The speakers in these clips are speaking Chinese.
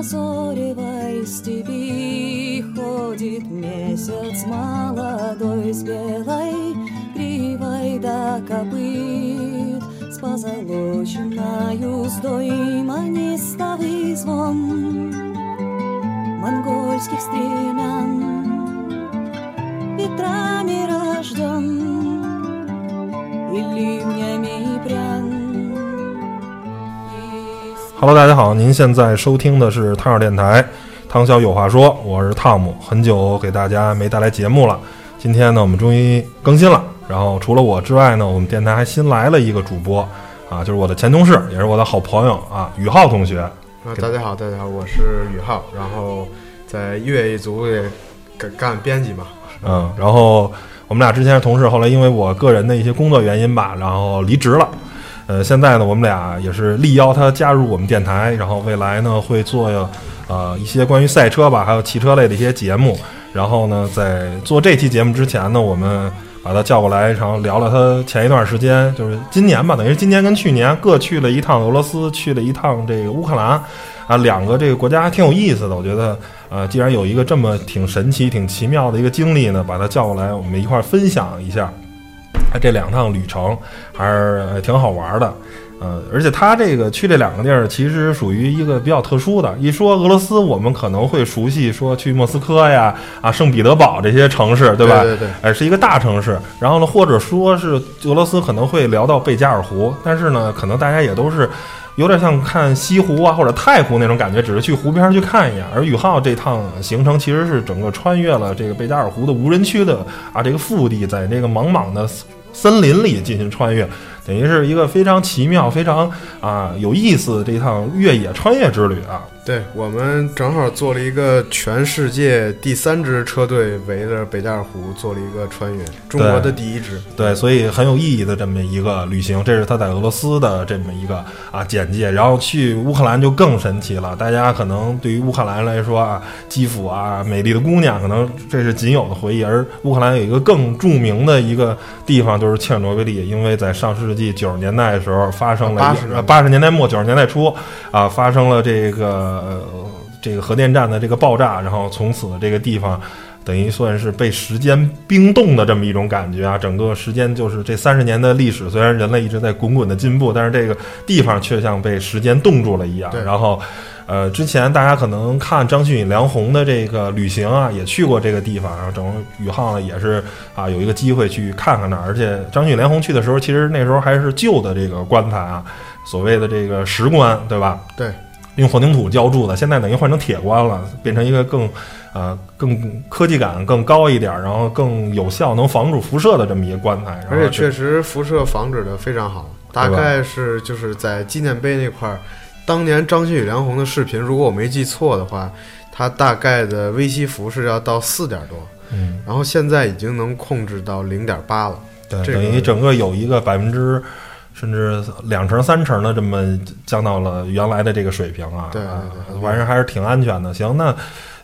прозоревая степи Ходит месяц молодой с белой гривой до копыт С позолоченной уздой манистовый звон Монгольских стремян Hello，大家好，您现在收听的是汤小电台，汤小有话说，我是汤姆，很久给大家没带来节目了，今天呢，我们终于更新了。然后除了我之外呢，我们电台还新来了一个主播，啊，就是我的前同事，也是我的好朋友啊，宇浩同学。啊，大家好，大家好，我是宇浩，然后在乐一族也干干编辑嘛。嗯，然后我们俩之前是同事，后来因为我个人的一些工作原因吧，然后离职了。呃，现在呢，我们俩也是力邀他加入我们电台，然后未来呢会做呃一些关于赛车吧，还有汽车类的一些节目。然后呢，在做这期节目之前呢，我们把他叫过来，然后聊了他前一段时间，就是今年吧，等于今年跟去年各去了一趟俄罗斯，去了一趟这个乌克兰，啊，两个这个国家还挺有意思的。我觉得，呃，既然有一个这么挺神奇、挺奇妙的一个经历呢，把他叫过来，我们一块儿分享一下。他这两趟旅程还是挺好玩的，呃，而且他这个去这两个地儿，其实属于一个比较特殊的。一说俄罗斯，我们可能会熟悉说去莫斯科呀、啊圣彼得堡这些城市，对吧？对对对哎，是一个大城市。然后呢，或者说是俄罗斯可能会聊到贝加尔湖，但是呢，可能大家也都是。有点像看西湖啊或者太湖那种感觉，只是去湖边去看一眼。而宇浩这趟行程其实是整个穿越了这个贝加尔湖的无人区的啊这个腹地，在这个茫茫的森林里进行穿越，等于是一个非常奇妙、非常啊有意思的这一趟越野穿越之旅啊。对我们正好做了一个全世界第三支车队围着北加尔湖做了一个穿越，中国的第一支。对，所以很有意义的这么一个旅行，这是他在俄罗斯的这么一个啊简介。然后去乌克兰就更神奇了，大家可能对于乌克兰来说啊，基辅啊，美丽的姑娘，可能这是仅有的回忆。而乌克兰有一个更著名的一个地方，就是切尔诺贝利，因为在上世纪九十年代的时候发生了八十年代末九十年代初啊发生了这个。呃，这个核电站的这个爆炸，然后从此这个地方等于算是被时间冰冻的这么一种感觉啊。整个时间就是这三十年的历史，虽然人类一直在滚滚的进步，但是这个地方却像被时间冻住了一样。然后，呃，之前大家可能看张馨予、梁红的这个旅行啊，也去过这个地方，然后整个宇浩呢也是啊有一个机会去看看那儿。而且张馨予、梁红去的时候，其实那时候还是旧的这个棺材啊，所谓的这个石棺，对吧？对，用混凝土浇筑的，现在等于换成铁棺了，变成一个更呃更科技感更高一点，然后更有效能防住辐射的这么一个棺材。而且确实辐射防止的非常好，大概是就是在纪念碑那块儿，当年张馨予、梁红的视频，如果我没记错的话，它大概的微西弗是要到四点多，嗯，然后现在已经能控制到零点八了。对，这个等于整个有一个百分之。甚至两成、三成的这么降到了原来的这个水平啊，对对啊对反正还是挺安全的。行，那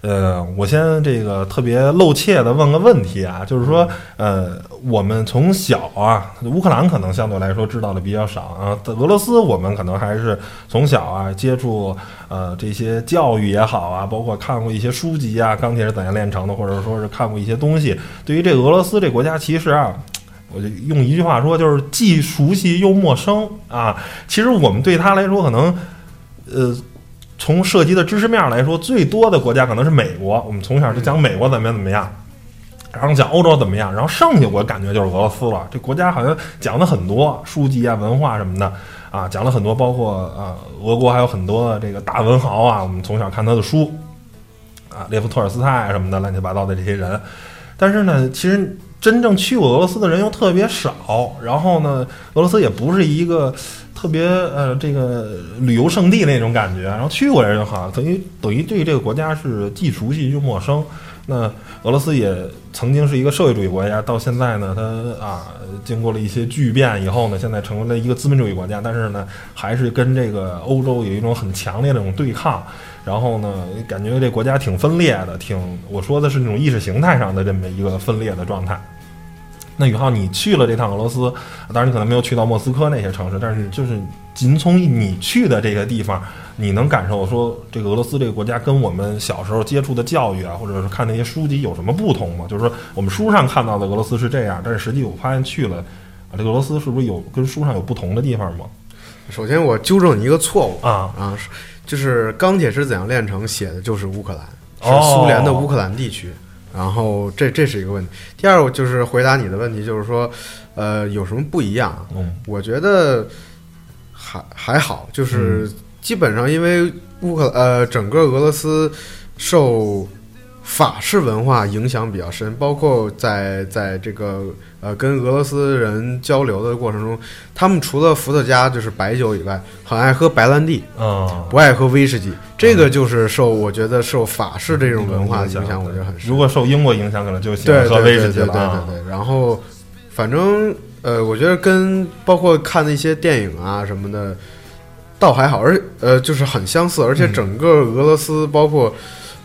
呃，我先这个特别露怯的问个问题啊，就是说，呃，我们从小啊，乌克兰可能相对来说知道的比较少啊，俄罗斯我们可能还是从小啊接触呃这些教育也好啊，包括看过一些书籍啊，《钢铁是怎样炼成的》，或者说是看过一些东西。对于这个俄罗斯这国家，其实啊。我就用一句话说，就是既熟悉又陌生啊。其实我们对他来说，可能，呃，从涉及的知识面来说，最多的国家可能是美国。我们从小就讲美国怎么样怎么样，然后讲欧洲怎么样，然后剩下我感觉就是俄罗斯了。这国家好像讲的很多，书籍啊、文化什么的啊，讲了很多，包括啊，俄国还有很多这个大文豪啊，我们从小看他的书啊，列夫·托尔斯泰什么的，乱七八糟的这些人。但是呢，其实真正去过俄罗斯的人又特别少。然后呢，俄罗斯也不是一个特别呃这个旅游胜地那种感觉。然后去过的人好像等于等于对这个国家是既熟悉又陌生。那俄罗斯也曾经是一个社会主义国家，到现在呢，它啊经过了一些巨变以后呢，现在成为了一个资本主义国家，但是呢，还是跟这个欧洲有一种很强烈的这种对抗。然后呢，感觉这国家挺分裂的，挺我说的是那种意识形态上的这么一个分裂的状态。那宇浩，你去了这趟俄罗斯，当然你可能没有去到莫斯科那些城市，但是就是仅从你去的这个地方，你能感受说这个俄罗斯这个国家跟我们小时候接触的教育啊，或者是看那些书籍有什么不同吗？就是说我们书上看到的俄罗斯是这样，但是实际我发现去了啊，这个俄罗斯是不是有跟书上有不同的地方吗？首先我纠正你一个错误啊啊，就是《钢铁是怎样炼成》写的就是乌克兰，哦是苏联的乌克兰地区。然后这这是一个问题。第二，个就是回答你的问题，就是说，呃，有什么不一样啊？嗯我觉得还还好，就是基本上因为乌克呃整个俄罗斯受法式文化影响比较深，包括在在这个呃跟俄罗斯人交流的过程中，他们除了伏特加就是白酒以外，很爱喝白兰地，嗯，不爱喝威士忌。这个就是受我觉得受法式这种文化的影响，我觉得很深。如果受英国影响，可能就喜对欢喝威士忌对对对对。对对。然后，反正呃，我觉得跟包括看的一些电影啊什么的，倒还好，而呃就是很相似，而且嗯整个俄罗斯包括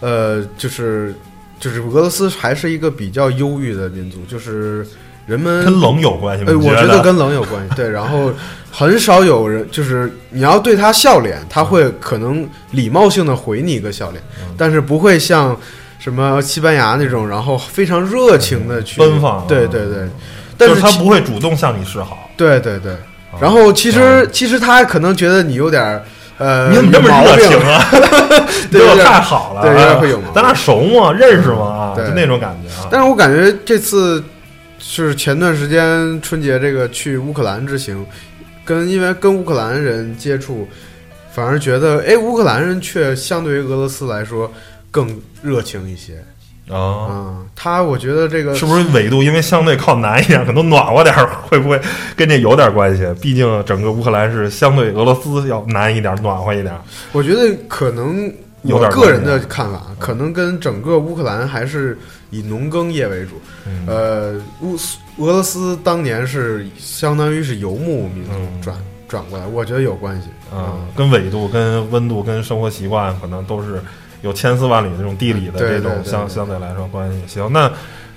呃就是就是俄罗斯还是一个比较忧郁的民族，就是人们跟冷有关系吗？呃，我觉得得跟冷有关系。对，然后很少有人，就是你要对他笑脸，他会可能礼貌性的回你一个笑脸，嗯但是不会像什么西班牙那种，然后非常热情的去奔放啊对对对，但就是是他不会主动向你示好。对对对，啊然后其实其实他可能觉得你有点儿呃，你怎么这么热情啊？对太好了，对有点会有毛病咱俩熟吗？认识吗？啊，对就那种感觉啊。但是我感觉这次是前段时间春节这个去乌克兰之行，跟因为跟乌克兰人接触，反而觉得哎，乌克兰人却相对于俄罗斯来说更热情一些啊，啊、他我觉得这个是不是纬度因为相对靠南一点，可能暖和点儿，会不会跟这有点关系？毕竟整个乌克兰是相对俄罗斯要南一点，暖和一点。我觉得可能有点我个人的看法，可能跟整个乌克兰还是以农耕业为主。嗯呃，乌俄罗斯当年是相当于是游牧民族嗯转、转过来，我觉得有关系。啊，跟纬度、跟温度、跟生活习惯，可能都是有千丝万缕的这种地理的这种相相对来说关系。行，那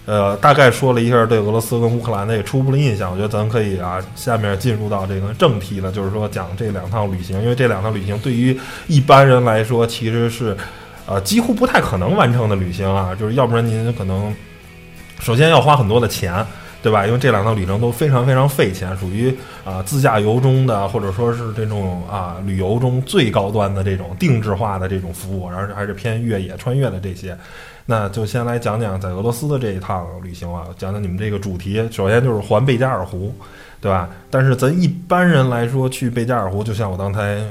呃，大概说了一下对俄罗斯跟乌克兰的这个初步的印象，我觉得咱可以啊，下面进入到这个正题了，就是说讲这两趟旅行，因为这两趟旅行对于一般人来说其实是呃几乎不太可能完成的旅行啊，就是要不然您可能首先要花很多的钱。对吧？因为这两趟旅程都非常非常费钱，属于啊、自驾游中的，或者说是这种啊、旅游中最高端的这种定制化的这种服务，然后还是偏越野穿越的这些。那就先来讲讲在俄罗斯的这一趟旅行啊，讲讲你们这个主题。首先就是环贝加尔湖，对吧？但是咱一般人来说去贝加尔湖，就像我刚才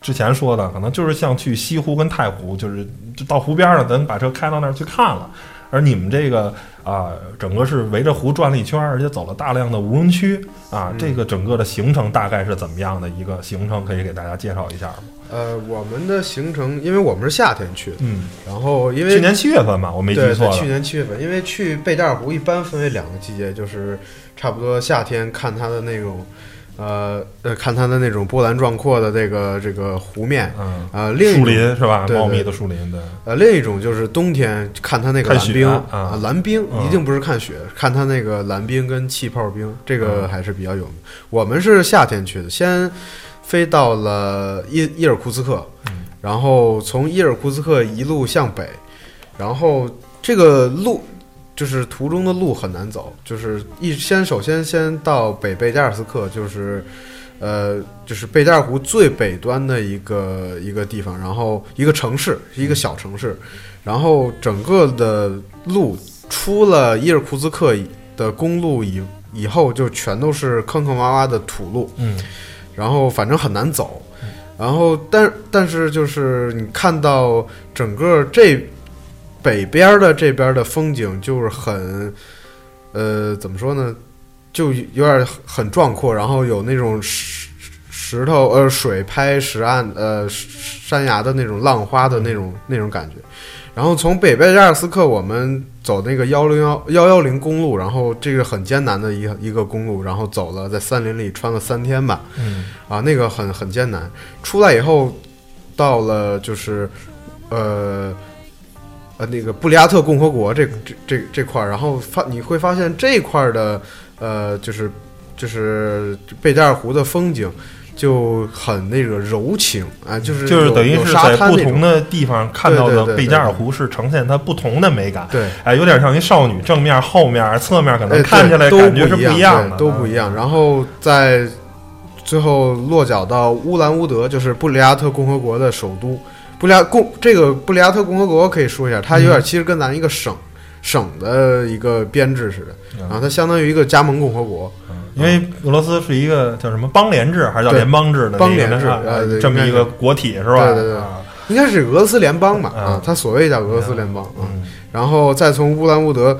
之前说的，可能就是像去西湖跟太湖，就是就到湖边上，咱把车开到那儿去看了。而你们这个啊、整个是围着湖转了一圈，而且走了大量的无人区啊，这个整个的行程大概是怎么样的一个行程？可以给大家介绍一下吗？呃，我们的行程，因为我们是夏天去的，嗯，然后因为去年七月份嘛，我没记错。去年七月份，因为去贝加尔湖一般分为两个季节，就是差不多夏天看它的那种，呃呃，看它的那种波澜壮阔的这个这个湖面，嗯，呃，另一树种林是吧？茂密的树林，对，呃，另一种就是冬天看它那个蓝冰啊。蓝冰嗯。一定不是看雪，看它那个蓝冰跟气泡冰，这个嗯。还是比较有名。我们是夏天去的，先飞到了伊伊尔库茨克，嗯。然后从伊尔库茨克一路向北，然后这个路就是途中的路很难走，就是一先首先先到北贝加尔斯克，就是呃就是贝加尔湖最北端的一个一个地方，然后一个城市，一个小城市，然后整个的路出了伊尔库茨克的公路以以后，就全都是坑坑洼洼的土路，嗯。然后反正很难走，然后但但是就是你看到整个这北边的这边的风景就是很，呃，怎么说呢，就有点很壮阔，然后有那种石石头呃水拍石岸呃山崖的那种浪花的那种那种感觉。然后从北贝加尔斯克，我们走那个幺零幺幺幺零公路，然后这个很艰难的一个一个公路，然后走了在森林里穿了三天吧，嗯啊，那个很很艰难。出来以后，到了就是，呃，呃，那个布里亚特共和国这这这这块儿，然后发你会发现这块儿的呃，就是就是贝加尔湖的风景就很那个柔情啊，就是就是等于是在不同的地方看到的贝加尔湖是呈现它不同的美感，对。哎，有点像一少女，正面、后面、侧面可哎能看起来对感觉是不一样的，都不一样。然后在最后落脚到乌兰乌德，就是布里亚特共和国的首都。布里亚共这个布里亚特共和国可以说一下，它有点其实跟咱一个省、省的一个编制似的，嗯然后它相当于一个加盟共和国。因为俄罗斯是一个叫什么邦联制还是叫对联邦制的邦联制这么一个国体是吧？对对对啊应该是俄罗斯联邦吧？嗯啊，它所谓叫俄罗斯联邦啊。嗯然后再从乌兰乌德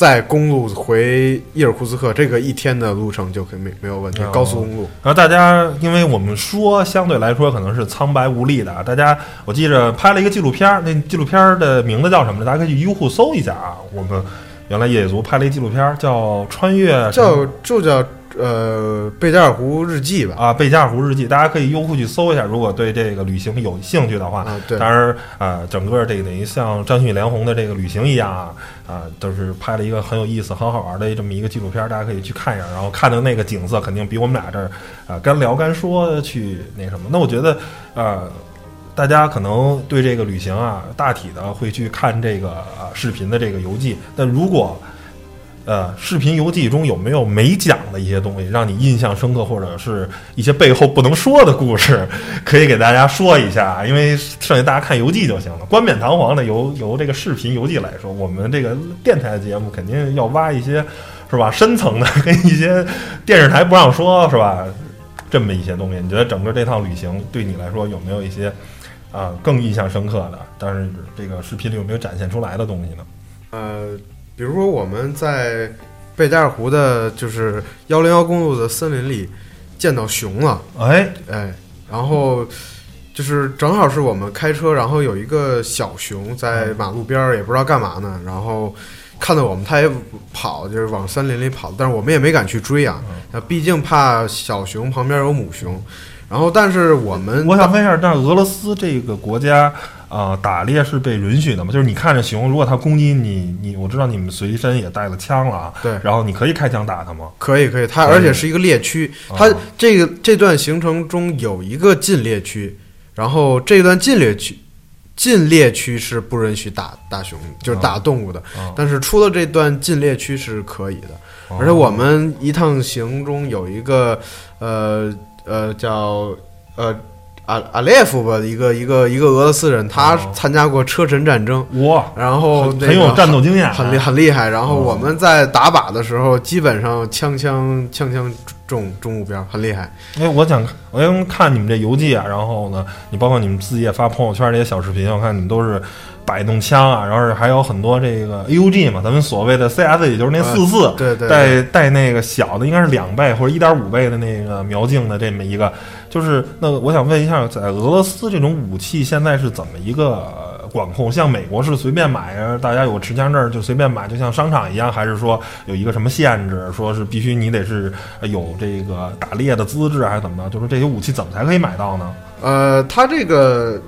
再公路回伊尔库茨克，这个一天的路程就可以没没有问题哦，高速公路。然后大家，因为我们说相对来说可能是苍白无力的啊，大家我记着拍了一个纪录片儿，那纪录片儿的名字叫什么呢？大家可以去优酷搜一下啊。我们原来野族拍了一纪录片儿，叫《穿越叫就叫呃贝加尔湖日记吧。啊贝加尔湖日记》，大家可以优酷去搜一下。如果对这个旅行有兴趣的话，啊，对，当然啊、整个这个等于像张旭梁红的这个旅行一样啊，啊、都是拍了一个很有意思、很好玩的这么一个纪录片，大家可以去看一下。然后看的那个景色，肯定比我们俩这儿啊、干聊干说去那什么。那我觉得呃，大家可能对这个旅行啊，大体的会去看这个啊、视频的这个游记，但如果呃，视频游记中有没有没讲的一些东西，让你印象深刻，或者是一些背后不能说的故事，可以给大家说一下，因为剩下大家看游记就行了。冠冕堂皇的由由这个视频游记来说，我们这个电台节目肯定要挖一些是吧深层的，跟一些电视台不让说是吧这么一些东西。你觉得整个这趟旅行对你来说有没有一些啊、更印象深刻的？但是这个视频里有没有展现出来的东西呢？呃，比如说我们在贝加尔湖的，就是幺零幺公路的森林里见到熊了，哎，哎，然后就是正好是我们开车，然后有一个小熊在马路边儿，也不知道干嘛呢，然后看到我们，它也跑，就是往森林里跑，但是我们也没敢去追啊，啊，毕竟怕小熊旁边有母熊。然后，但是我们我想问一下，但是俄罗斯这个国家啊、打猎是被允许的吗？就是你看着熊，如果它攻击你，你我知道你们随身也带了枪了啊，对然后你可以开枪打它吗？可以可以，它而且是一个猎区，哦它这个这段行程中有一个禁猎区，然后这段禁猎区。禁猎区是不允许打打熊，就是打动物的，哦但是出了这段禁猎区是可以的。哦而且我们一趟行中有一个，呃呃叫呃阿阿列夫吧，一个一个一个俄罗斯人，他哦参加过车臣战争，哇，然后那个很很有战斗经验啊，很厉很厉害。然后哦我们在打靶的时候，基本上枪枪枪枪中中目标，很厉害。因为我想，我想看你们这游记啊，然后呢，你包括你们自己也发朋友圈这些小视频，我看你们都是摆弄枪啊，然后是还有很多这个 AUG 嘛，咱们所谓的 CS，也就是那四四、啊对对对带带那个小的，应该是两倍或者一点五倍的那个瞄镜的这么一个，就是那我想问一下，在俄罗斯这种武器现在是怎么一个呃管控？像美国是随便买啊，大家有持枪证就随便买，就像商场一样，还是说有一个什么限制，说是必须你得是呃有这个打猎的资质，还是怎么着？就是这些武器怎么才可以买到呢？呃，它这个，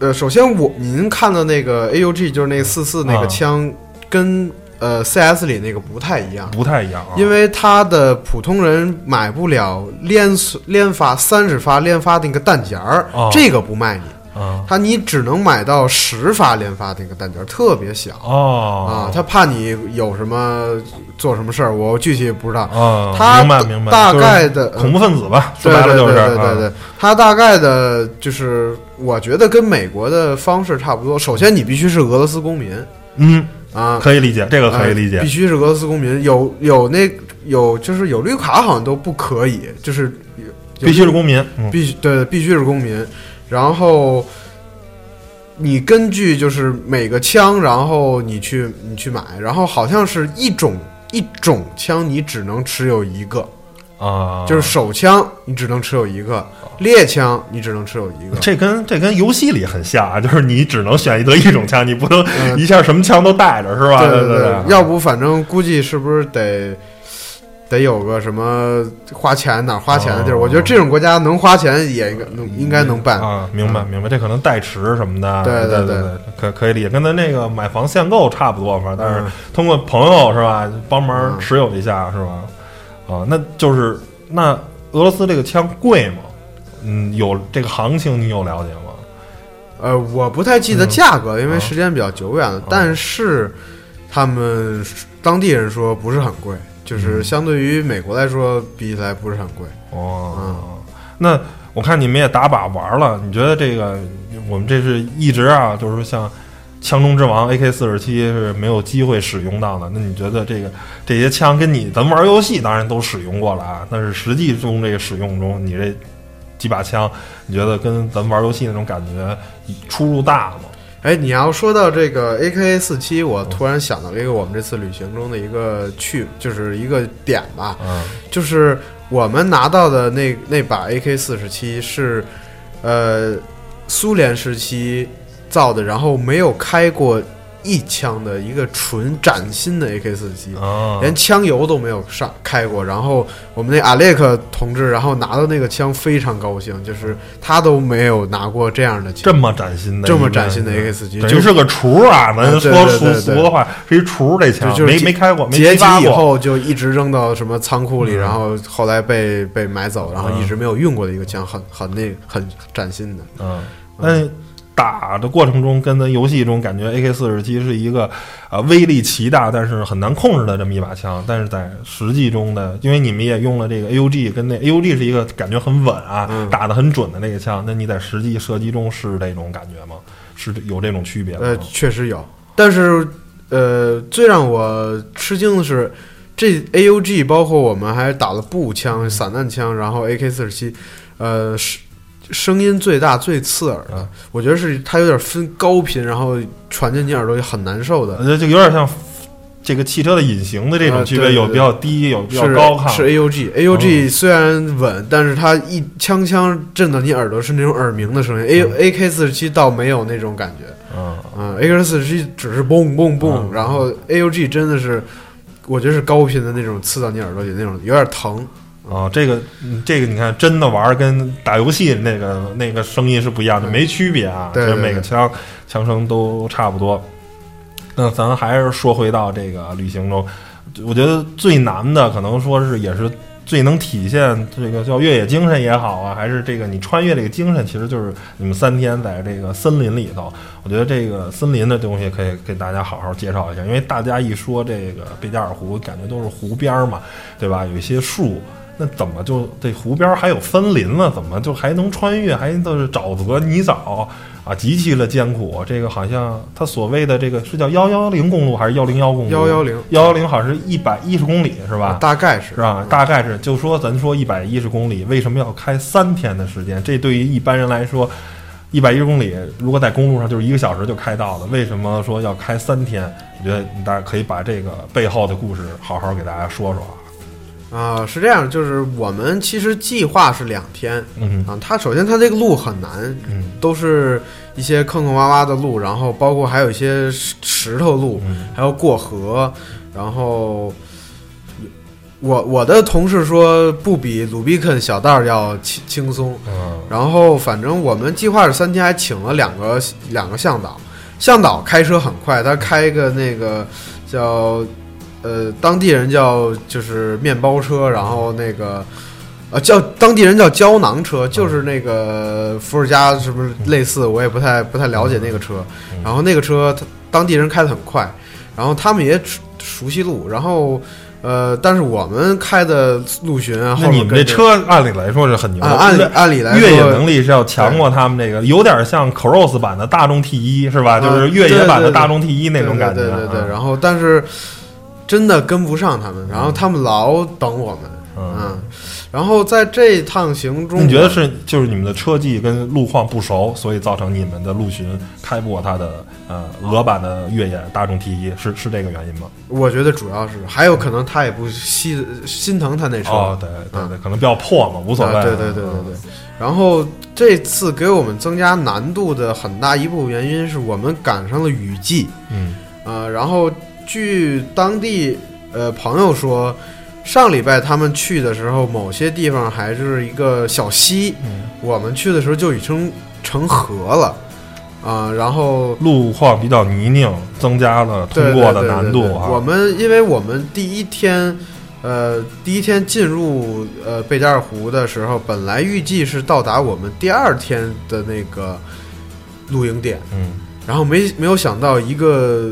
呃，首先我您看的那个 AUG 就是那个四四那啊。个枪，跟呃 CS 里那个不太一样。不太一样啊，因为它的普通人买不了连连发三十发连发的那个弹夹儿，哦这个不卖你，啊。它你只能买到十发连发的那个弹夹，特别小、哦。啊，他怕你有什么做什么事儿，我具体不知道。啊，它明白明白，大概的恐怖分子吧，说白了就是啊对对对。他，大概的就是，我觉得跟美国的方式差不多。首先，你必须是俄罗斯公民。嗯，啊，可以理解，这个可以理解。呃必须是俄罗斯公民，有有那有就是有绿卡好像都不可以，就是必须是公民，嗯。必须对必须是公民，然后你根据就是每个枪，然后你去你去买，然后好像是一种一种枪你只能持有一个，啊，就是手枪你只能持有一个，猎枪你只能持有一个。这跟这跟游戏里很像啊，就是你只能选择一种枪，你不能嗯一下什么枪都带着，是吧？对对对，要不反正估计是不是得得有个什么花钱哪儿花钱的地儿。哦我觉得这种国家能花钱也应该能应该能办。啊，明白明白，这可能代持什么的，对对对对对，可可以理解，跟咱那个买房限购差不多嘛，但是嗯通过朋友是吧，帮忙嗯持有一下是吧？啊，那就是那俄罗斯这个枪贵吗？嗯，有这个行情你有了解吗？呃，我不太记得价格，因为啊时间比较久远了。但是他们当地人说不是很贵，就是嗯相对于美国来说比起来不是很贵。哦，嗯那我看你们也打靶玩了，你觉得这个我们这是一直啊，就是说像枪中之王 AK 四十七是没有机会使用到的。那你觉得这个这些枪跟你咱们玩游戏当然都使用过了啊，但是实际中这个使用中，你这几把枪，你觉得跟咱们玩游戏那种感觉出入大吗？哎，你要说到这个 AK 四七，我突然想到了一个我们这次旅行中的一个趣，就是一个点吧，嗯。就是我们拿到的那那把 AK 四十七是，呃，苏联时期造的，然后没有开过一枪的一个纯崭新的 AK 四十七。啊，连枪油都没有上开过，然后我们那阿列克同志，然后拿到那个枪非常高兴，就是他都没有拿过这样的枪，这么崭新的，这么崭新的 AK 四七，等就于是个厨啊，咱啊对说俗俗的话，是一厨这枪，没就就是结没开过，没结集以。后就一直扔到什么仓库里，嗯然后后来被被买走，然后嗯一直没有用过的一个枪，很很那很崭新的。嗯，那打的过程中，跟咱游戏中感觉 AK 四十七是一个呃威力奇大，但是很难控制的这么一把枪。但是在实际中的，因为你们也用了这个 AUG，跟那 AUG 是一个感觉很稳啊，嗯打的很准的那个枪。那你在实际射击中是这种感觉吗？是有这种区别吗？呃，确实有，但是呃，最让我吃惊的是，这 AUG 包括我们还打了步枪、散弹枪，然后 AK 四十七，呃，声声音最大、最刺耳的，嗯我觉得是它有点分高频，然后传进你耳朵里很难受的。呃，就有点像这个汽车的隐形的这种区别，有比较低，有比较高亢。是 AUG，AUG 虽然稳，但是它一枪枪震到你耳朵是那种耳鸣的声音。A 嗯 AK 四十七倒没有那种感觉，嗯，嗯，AK 四十七只是嘣嘣嘣，嗯然后 AUG 真的是，我觉得是高频的那种刺到你耳朵里那种，有点疼。啊，这个嗯这个你看，真的玩儿跟打游戏那个那个声音是不一样的，嗯没区别啊。对每个枪枪声都差不多。那咱还是说回到这个旅行中，我觉得最难的可能说是也是最能体现这个叫越野精神也好啊，还是这个你穿越这个精神，其实就是你们三天在这个森林里头。我觉得这个森林的东西可以给大家好好介绍一下，因为大家一说这个贝加尔湖，感觉都是湖边儿嘛，对吧？有一些树。那怎么就这湖边还有森林了？怎么就还能穿越？还都是沼泽泥沼啊，极其的艰苦。这个好像他所谓的这个是叫幺幺零公路还是幺零幺公路？幺幺零幺幺零好像是一百一十公里是吧？大概是是吧？大概是就说咱说一百一十公里，为什么要开三天的时间？这对于一般人来说，一百一十公里如果在公路上就是一个小时就开到了，为什么说要开三天？我觉得你大家可以把这个背后的故事好好给大家说说啊。啊、是这样，就是我们其实计划是两天嗯啊。它首先它这个路很难，嗯都是一些坑坑洼洼的路，然后包括还有一些石石头路，嗯还要过河，然后我我的同事说不比鲁比肯小道要轻轻松。嗯然后反正我们计划是三天，还请了两个两个向导，向导开车很快，他开个那个叫呃当地人叫就是面包车，然后那个。呃，叫当地人叫胶囊车，就是那个伏尔加是不是类似，我也不太不太了解那个车。嗯然后那个车，他当地人开得很快，然后他们也熟熟悉路，然后呃，但是我们开的陆巡啊，那你们这车按理来说是很牛的，按按理按理来说，越野能力是要强过他们这个，有点像 Cross 版的大众 T 一是吧？啊就是越野版的大众 T 一那种感觉。对对对对对。啊然后但是真的跟不上他们，然后他们老等我们，嗯，嗯。然后在这趟行中，你觉得是就是你们的车技跟路况不熟，所以造成你们的陆巡开不过它的呃俄版的越野大众 T 一，是是这个原因吗？我觉得主要是还有可能他也不心心疼他那车，哦，对对对，可能比较破嘛，无所谓。啊对对对对对。然后这次给我们增加难度的很大一部分原因是我们赶上了雨季，嗯呃，然后据当地呃朋友说，上礼拜他们去的时候，某些地方还是一个小溪，嗯我们去的时候就已经成河了啊、然后路况比较泥泞，增加了通过的难度啊。我们因为我们第一天，呃，第一天进入呃贝加尔湖的时候，本来预计是到达我们第二天的那个露营点，嗯然后没没有想到一个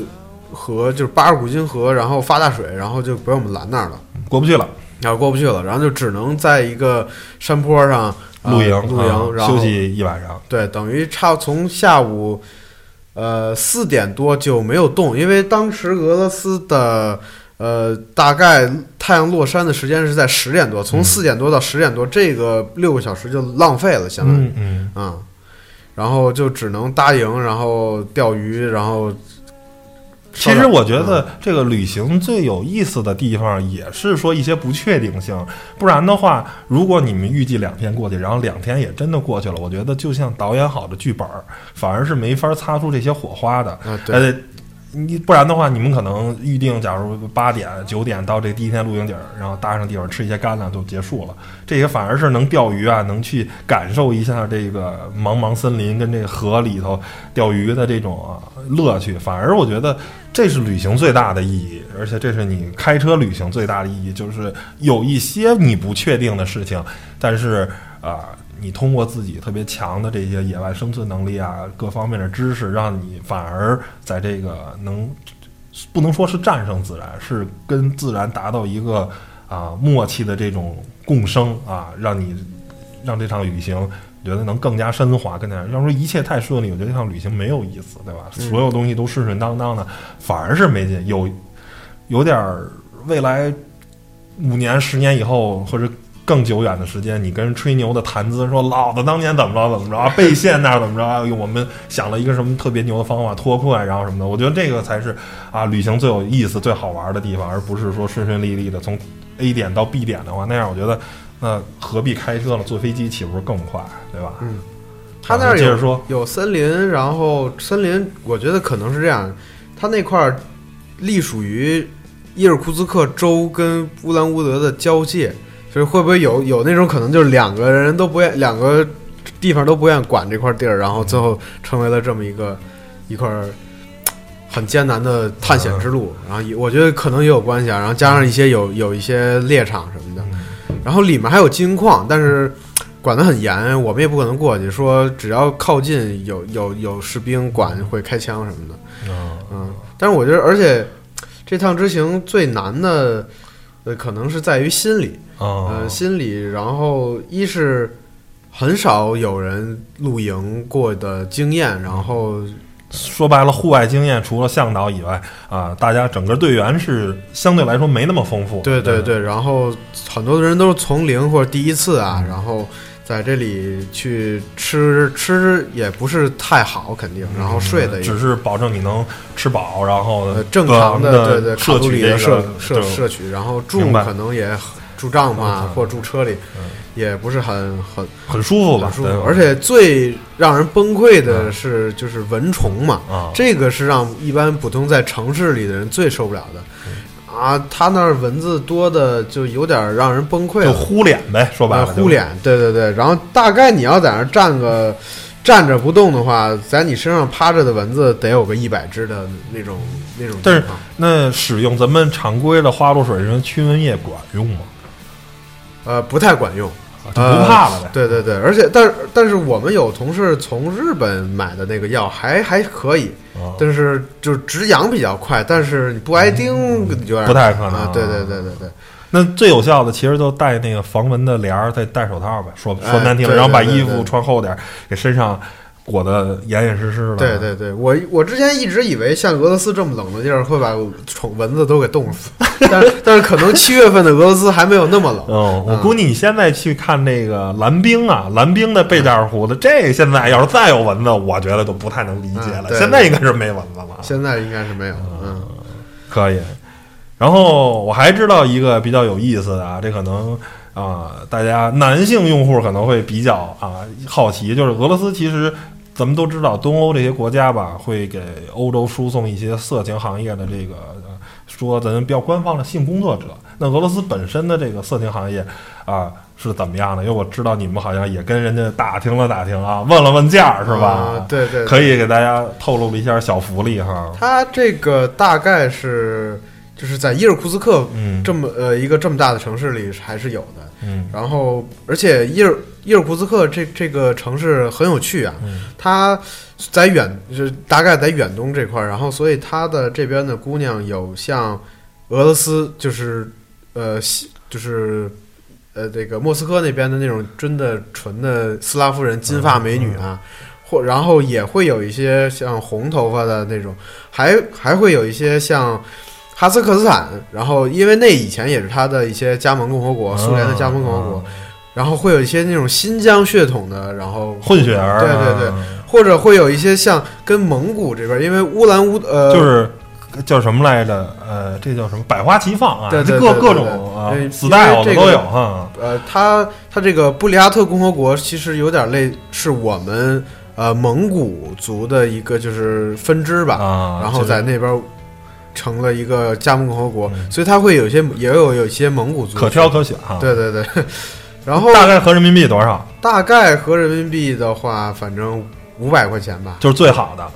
河就是巴尔古金河，然后发大水，然后就把我们拦那儿了，过不去了，然后过不去了，然后就只能在一个山坡上、呃露营露营，啊然后休息一晚上。对，等于差从下午呃四点多就没有动，因为当时俄罗斯的呃大概太阳落山的时间是在十点多，从嗯。四点多到十点多，这个六个小时就浪费了，相当于嗯嗯，啊、然后就只能搭营，然后钓鱼，然后其实我觉嗯得这个旅行最有意思的地方，也是说一些不确定性。不然的话，如果你们预计两天过去，然后两天也真的过去了，我觉得就像导演好的剧本儿，反而是没法擦出这些火花的。呃，你不然的话，你们可能预定，假如八点、九点到这第一天露营点儿，然后搭上地方吃一些干粮就结束了。这些反而是能钓鱼啊，能去感受一下这个茫茫森林跟这个河里头钓鱼的这种啊乐趣。反而我觉得这是旅行最大的意义，而且这是你开车旅行最大的意义，就是有一些你不确定的事情，但是啊。你通过自己特别强的这些野外生存能力啊，各方面的知识，让你反而在这个能不能说是战胜自然，是跟自然达到一个啊默契的这种共生啊，让你让这场旅行觉得能更加升华，更加要说一切太顺利，我觉得这场旅行没有意思，对吧？所有东西都顺顺当当的，反而是没劲，有有点儿未来五年、十年以后或者。更久远的时间，你跟人吹牛的谈资，说老子当年怎么着怎么着啊，被陷那儿怎么着啊，我们想了一个什么特别牛的方法脱困，然后什么的。我觉得这个才是啊，旅行最有意思、最好玩的地方，而不是说顺顺利利的从 A 点到 B 点的话，那样我觉得那何必开车了？坐飞机岂不是更快，对吧？嗯他那儿有接着说，有森林，然后森林，我觉得可能是这样，他那块儿隶属于伊尔库茨克州跟乌兰乌德的交界，所以会不会有有那种可能，就是两个人都不愿，两个地方都不愿意管这块地儿，然后最后成为了这么一个一块儿很艰难的探险之路，然后也我觉得可能也有关系啊，然后加上一些有有一些猎场什么的，然后里面还有金矿，但是。管得很严，我们也不可能过去。说只要靠近有有有士兵管，会开枪什么的。嗯嗯，但是我觉得，而且这趟之行最难的，呃，可能是在于心理。哦呃，心理。然后一是很少有人露营过的经验，然后说白了，户外经验除了向导以外啊，大家整个队员是相对来说没那么丰富。对对对，然后很多人都是从零或者第一次啊，嗯然后。在这里去吃吃也不是太好，肯定，然后睡的也嗯只是保证你能吃饱，然后呃正常的对对卡摄取摄摄就摄取，然后住可能也住帐篷或者住车里嗯，也不是很很很舒服吧？舒服对，而且最让人崩溃的是就是蚊虫嘛，啊，这个是让一般普通在城市里的人最受不了的。嗯啊，他那儿蚊子多的就有点让人崩溃就了，呼脸呗，说白了，呃呼脸，对对对。然后大概你要在那儿站个站着不动的话，在你身上趴着的蚊子得有个一百只的那种那种但是。那使用咱们常规的花露水这种驱蚊液管用吗？呃，不太管用。不怕了呗？对对对，而且但是但是我们有同事从日本买的那个药还还可以，啊但是就是止痒比较快，但是你不挨叮有点不太可能啊。对对对对对，那最有效的其实就戴那个防蚊的帘儿，再戴手套呗。说哎说难听然后把衣服穿厚点儿，给身上裹得严严实实的。对对对，我我之前一直以为像俄罗斯这么冷的地儿会把虫蚊子都给冻死，但是但是可能七月份的俄罗斯还没有那么冷。嗯，我嗯估计你现在去看那个蓝冰啊，蓝冰的贝加尔湖的，这现在要是再有蚊子，我觉得都不太能理解了。现在应该是没蚊子了，现在应该是没有，嗯可以。然后我还知道一个比较有意思的啊，这可能啊、大家男性用户可能会比较啊好奇，就是俄罗斯其实咱们都知道，东欧这些国家吧，会给欧洲输送一些色情行业的这个、呃说咱比较官方的性工作者。那俄罗斯本身的这个色情行业啊是怎么样的？因为我知道你们好像也跟人家打听了打听啊，问了问价是吧？啊对对对可以给大家透露了一下小福利哈。它这个大概是就是在伊尔库茨克嗯这么呃一个这么大的城市里还是有的。嗯然后，而且伊尔伊尔库茨克这这个城市很有趣啊，嗯它在远就是大概在远东这块儿，然后所以它的这边的姑娘有像俄罗斯就是呃西就是呃这个莫斯科那边的那种真的纯的斯拉夫人金发美女啊，或然后也会有一些像红头发的那种，还还会有一些像。哈萨克斯坦，然后因为那以前也是他的一些加盟共和国，苏联的加盟共和国，然后会有一些那种新疆血统的，然后混血儿，对对对，或者会有一些像跟蒙古这边，因为乌兰乌呃，就是叫什么来着？呃，这叫什么？百花齐放啊，对对各各种啊对，style 因为这个的都有哈。呃，它它这个布里亚特共和国其实有点类是我们呃蒙古族的一个就是分支吧，啊，然后在那边成了一个加盟共和国，嗯。所以它会有些也有有一些蒙古族可挑可选哈。，对对对，然后大概合人民币多少？大概合人民币的话，反正五百块钱吧，就是最好的，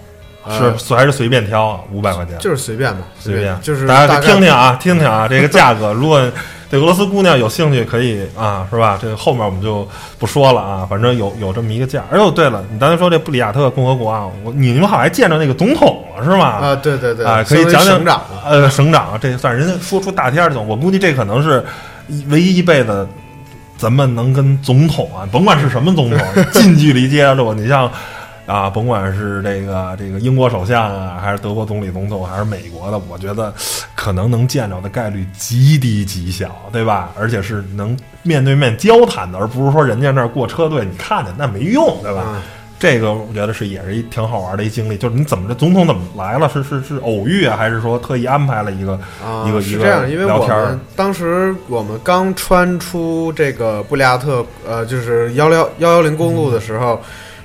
呃是还是随便挑啊？五百块钱，就是随便吧，随便，就是大家听听啊，听听啊，这个价格，如果对俄罗斯姑娘有兴趣，可以啊，是吧？这个后面我们就不说了啊，反正有有这么一个价。哎呦，对了，你刚才说这布里亚特共和国啊，我你们好像还见着那个总统了是吗？啊，对对对，啊，可以讲讲省长，呃，省长，这算人家说出大天儿的总，我估计这可能是唯一一辈子咱们能跟总统啊，甭管是什么总统，近距离接触。你像啊，甭管是这个这个英国首相啊，还是德国总理总统，还是美国的，我觉得可能能见着的概率极低极小，对吧？而且是能面对面交谈的，而不是说人家那儿过车队，你看见那没用，对吧？嗯这个我觉得是也是一挺好玩的一经历，就是你怎么着总统怎么来了？是是是偶遇啊，还是说特意安排了一个、啊一个一个这样，因为当时我们刚穿出这个布里亚特，呃，就是幺幺幺幺零公路的时候，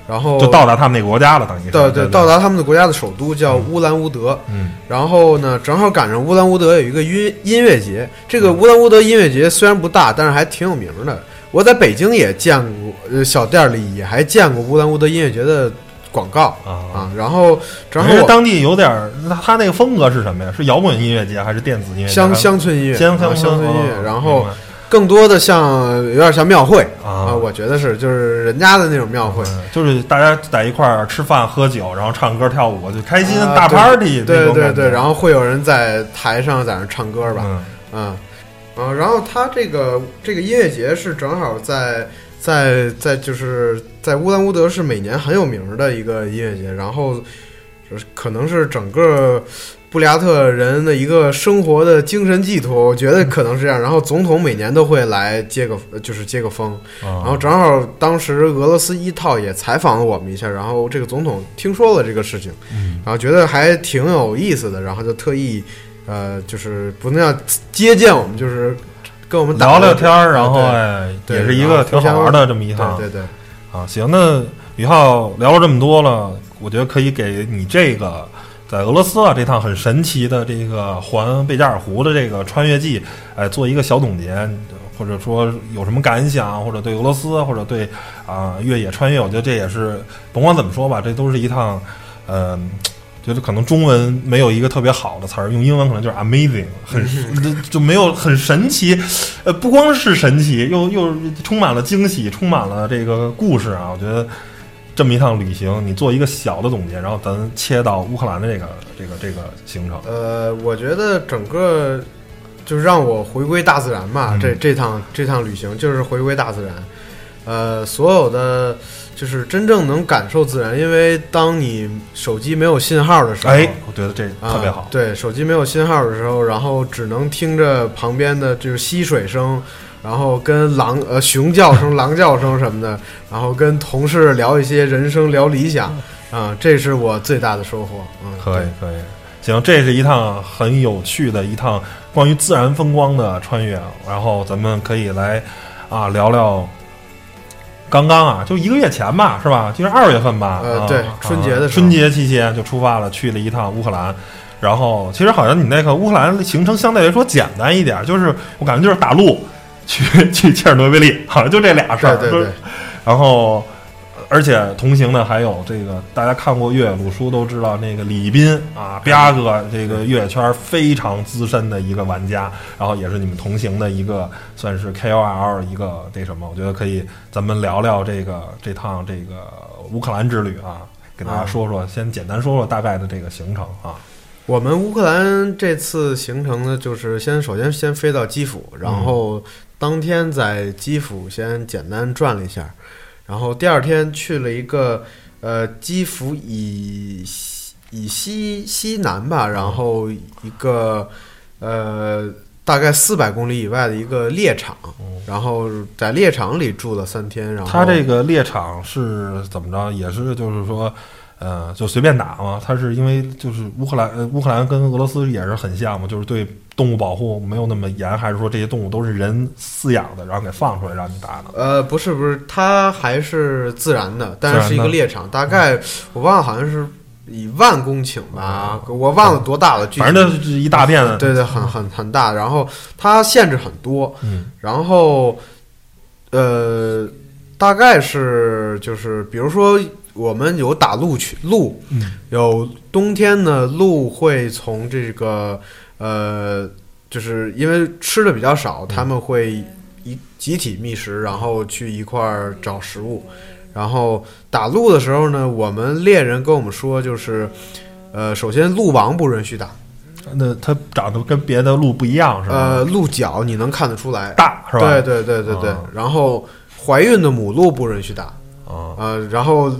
然后就到达他们那个国家了，等于对对到达他们的国家的首都叫乌兰乌德，嗯然后呢，正好赶上乌兰乌德有一个音音乐节。这个乌兰乌德音乐节虽然不大，但是还挺有名的。我在北京也见过，呃，小店里也还见过乌兰乌德音乐节的广告啊啊。然后正好当地有点儿，那他那个风格是什么呀？是摇滚音乐节还是电子音乐？乡乡村音乐，乡啊乡村音乐，哦然后更多的像有点像庙会啊。我觉得是就是人家的那种庙会。嗯就是大家在一块儿吃饭喝酒，然后唱歌跳舞，就开心啊大 party 对对对，然后会有人在台上在那唱歌吧，嗯。嗯，啊，然后他这个这个音乐节是正好在在在就是在乌兰乌德是每年很有名的一个音乐节，然后就是可能是整个布里亚特人的一个生活的精神寄托，我觉得可能是这样。然后总统每年都会来接个就是接个风，然然后正好当时俄罗斯一套也采访了我们一下，然后这个总统听说了这个事情，嗯然后觉得还挺有意思的，然后就特意呃，就是不那样接见我们，就是跟我们打聊聊天儿，然后哎，也是一个挺好玩的这么一趟。对对对，啊，行，那宇浩聊了这么多了，我觉得可以给你这个在俄罗斯啊这趟很神奇的这个环贝加尔湖的这个穿越记，哎，做一个小总结，或者说有什么感想，或者对俄罗斯，或者对啊、越野穿越，我觉得这也是甭管怎么说吧，这都是一趟，嗯、觉得可能中文没有一个特别好的词儿，用英文可能就是 amazing，很 就就没有很神奇，呃，不光是神奇，又又充满了惊喜，充满了这个故事啊！我觉得这么一趟旅行，你做一个小的总结，然后咱切到乌克兰的这个这个这个行程。呃，我觉得整个就是让我回归大自然吧，嗯这这趟这趟旅行就是回归大自然，呃，所有的就是真正能感受自然，因为当你手机没有信号的时候，哎，我觉得这啊特别好。对，手机没有信号的时候，然后只能听着旁边的就是溪水声，然后跟狼呃熊叫声、狼叫声什么的，然后跟同事聊一些人生、聊理想，啊，这是我最大的收获。嗯，可以可以，行，这是一趟很有趣的一趟关于自然风光的穿越，然后咱们可以来啊聊聊。刚刚啊，就一个月前吧，是吧？就是二月份吧。啊呃对啊春节的春节期间就出发了，去了一趟乌克兰。然后其实好像你那个乌克兰行程相对来说简单一点，就是我感觉就是打路去 去切尔诺贝利，好像就这俩事儿。对对对，然后。而且同行的还有这个，大家看过越野路书都知道，那个李斌啊，吧哥，这个越野圈非常资深的一个玩家，然后也是你们同行的一个，算是 KOL 一个这什么，我觉得可以咱们聊聊这个这趟这个乌克兰之旅啊，给大家说说，先简单说说大概的这个行程啊。我们乌克兰这次行程呢，就是先首先先飞到基辅，然后当天在基辅先简单转了一下。然后第二天去了一个，呃，基辅以以西西南吧，然后一个呃大概四百公里以外的一个猎场，然后在猎场里住了三天。然后他这个猎场是怎么着？也是就是说。呃，就随便打嘛。他是因为就是乌克兰，呃，乌克兰跟俄罗斯也是很像嘛，就是对动物保护没有那么严，还是说这些动物都是人饲养的，然后给放出来让你打呢？呃，不是不是，它还是自然的，但是是一个猎场，大概我忘了，好像是以万公顷吧，我忘了多大了，反正就是一大片，对对，很很很大。然后它限制很多，嗯，然后呃，大概是就是比如说。我们有打鹿去鹿，有冬天呢，鹿会从这个呃，就是因为吃的比较少，他们会一集体觅食，然后去一块儿找食物。然后打鹿的时候呢，我们猎人跟我们说，就是呃，首先鹿王不允许打，那它长得跟别的鹿不一样是吧？呃，鹿角你能看得出来大是吧？对对对对对。然后怀孕的母鹿不允许打啊，呃，然后。